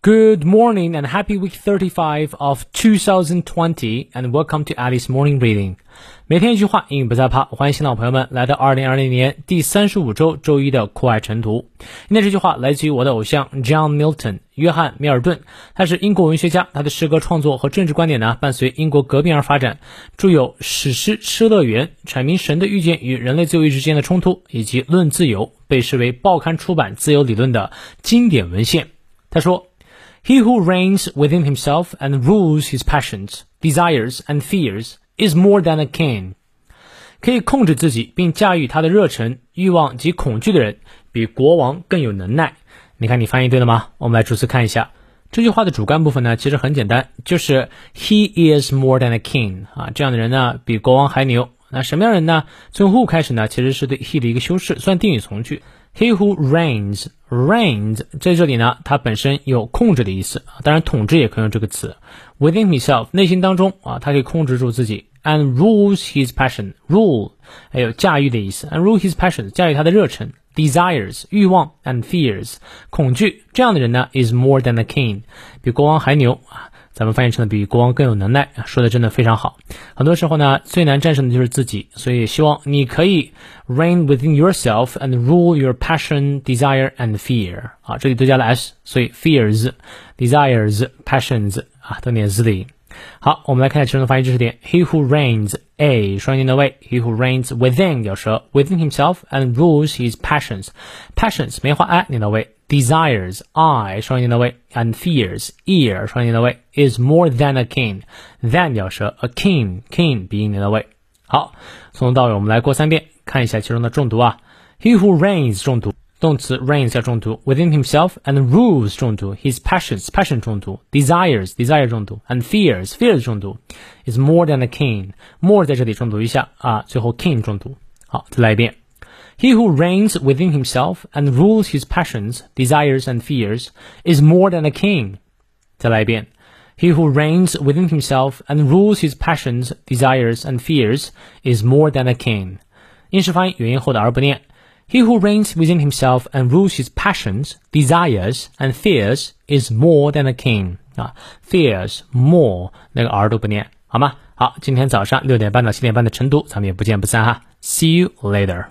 Good morning and happy week 35 of 2020 and welcome to Alice Morning Reading。每天一句话，英语不再怕。欢迎新老朋友们来到2020年第三十五周周一的酷爱晨读。今天这句话来自于我的偶像 John Milton，约翰·米尔顿。他是英国文学家，他的诗歌创作和政治观点呢，伴随英国革命而发展。著有史诗《失乐园》，阐明神的预见与人类自由意志之间的冲突，以及《论自由》，被视为报刊出版自由理论的经典文献。他说。He who reigns within himself and rules his passions, desires and fears is more than a king. 可以控制自己并驾驭他的热忱、欲望及恐惧的人，比国王更有能耐。你看，你翻译对了吗？我们来逐词看一下这句话的主干部分呢，其实很简单，就是 He is more than a king 啊，这样的人呢，比国王还牛。 那什么样人呢？从 who 开始呢，其实是对 he 的一个修饰，算定语从句。He who reigns, reigns 在这里呢，它本身有控制的意思，当然统治也可以用这个词。Within himself，内心当中啊，他可以控制住自己。And rules his passion, rule 还有驾驭的意思。And rule his passion，驾驭他的热忱。Desires 欲望，and fears 恐惧，这样的人呢，is more than a king，比国王还牛啊。咱们翻译成的比国王更有能耐，说的真的非常好。很多时候呢，最难战胜的就是自己，所以希望你可以 reign within yourself and rule your passion, desire and fear。啊，这里都加了 s，所以 fears, desires, passions 啊都念 z 的音。好，我们来看一下其中的发音知识点。He who reigns a 双音的位，He who reigns within 咬舌，within himself and rules his passions。passions 梅花 i 念到位 ，desires i 双音的位，and fears ear 双音的位，is more than a king。than 咬舌，a king king 鼻音念到位。好，从头到尾我们来过三遍，看一下其中的重读啊。He who reigns 重读。动词 reigns 要重读，within himself and rules 重读，his passions passion 重读，desires desire 重读，and fears fears 重读，is more than a king more 在这里重读一下啊，最后 king 重读。好，再来一遍。 He who reigns within himself and rules his passions, desires and fears is more than a king. 再来一遍。He who reigns within himself and rules his passions, desires and fears is more than a king. 英式发音元音后的而不念。he who reigns within himself and rules his passions, desires, and fears is more than a king 啊，fears more 那个 r 都不念，好吗？好，今天早上六点半到七点半的晨读，咱们也不见不散哈。See you later.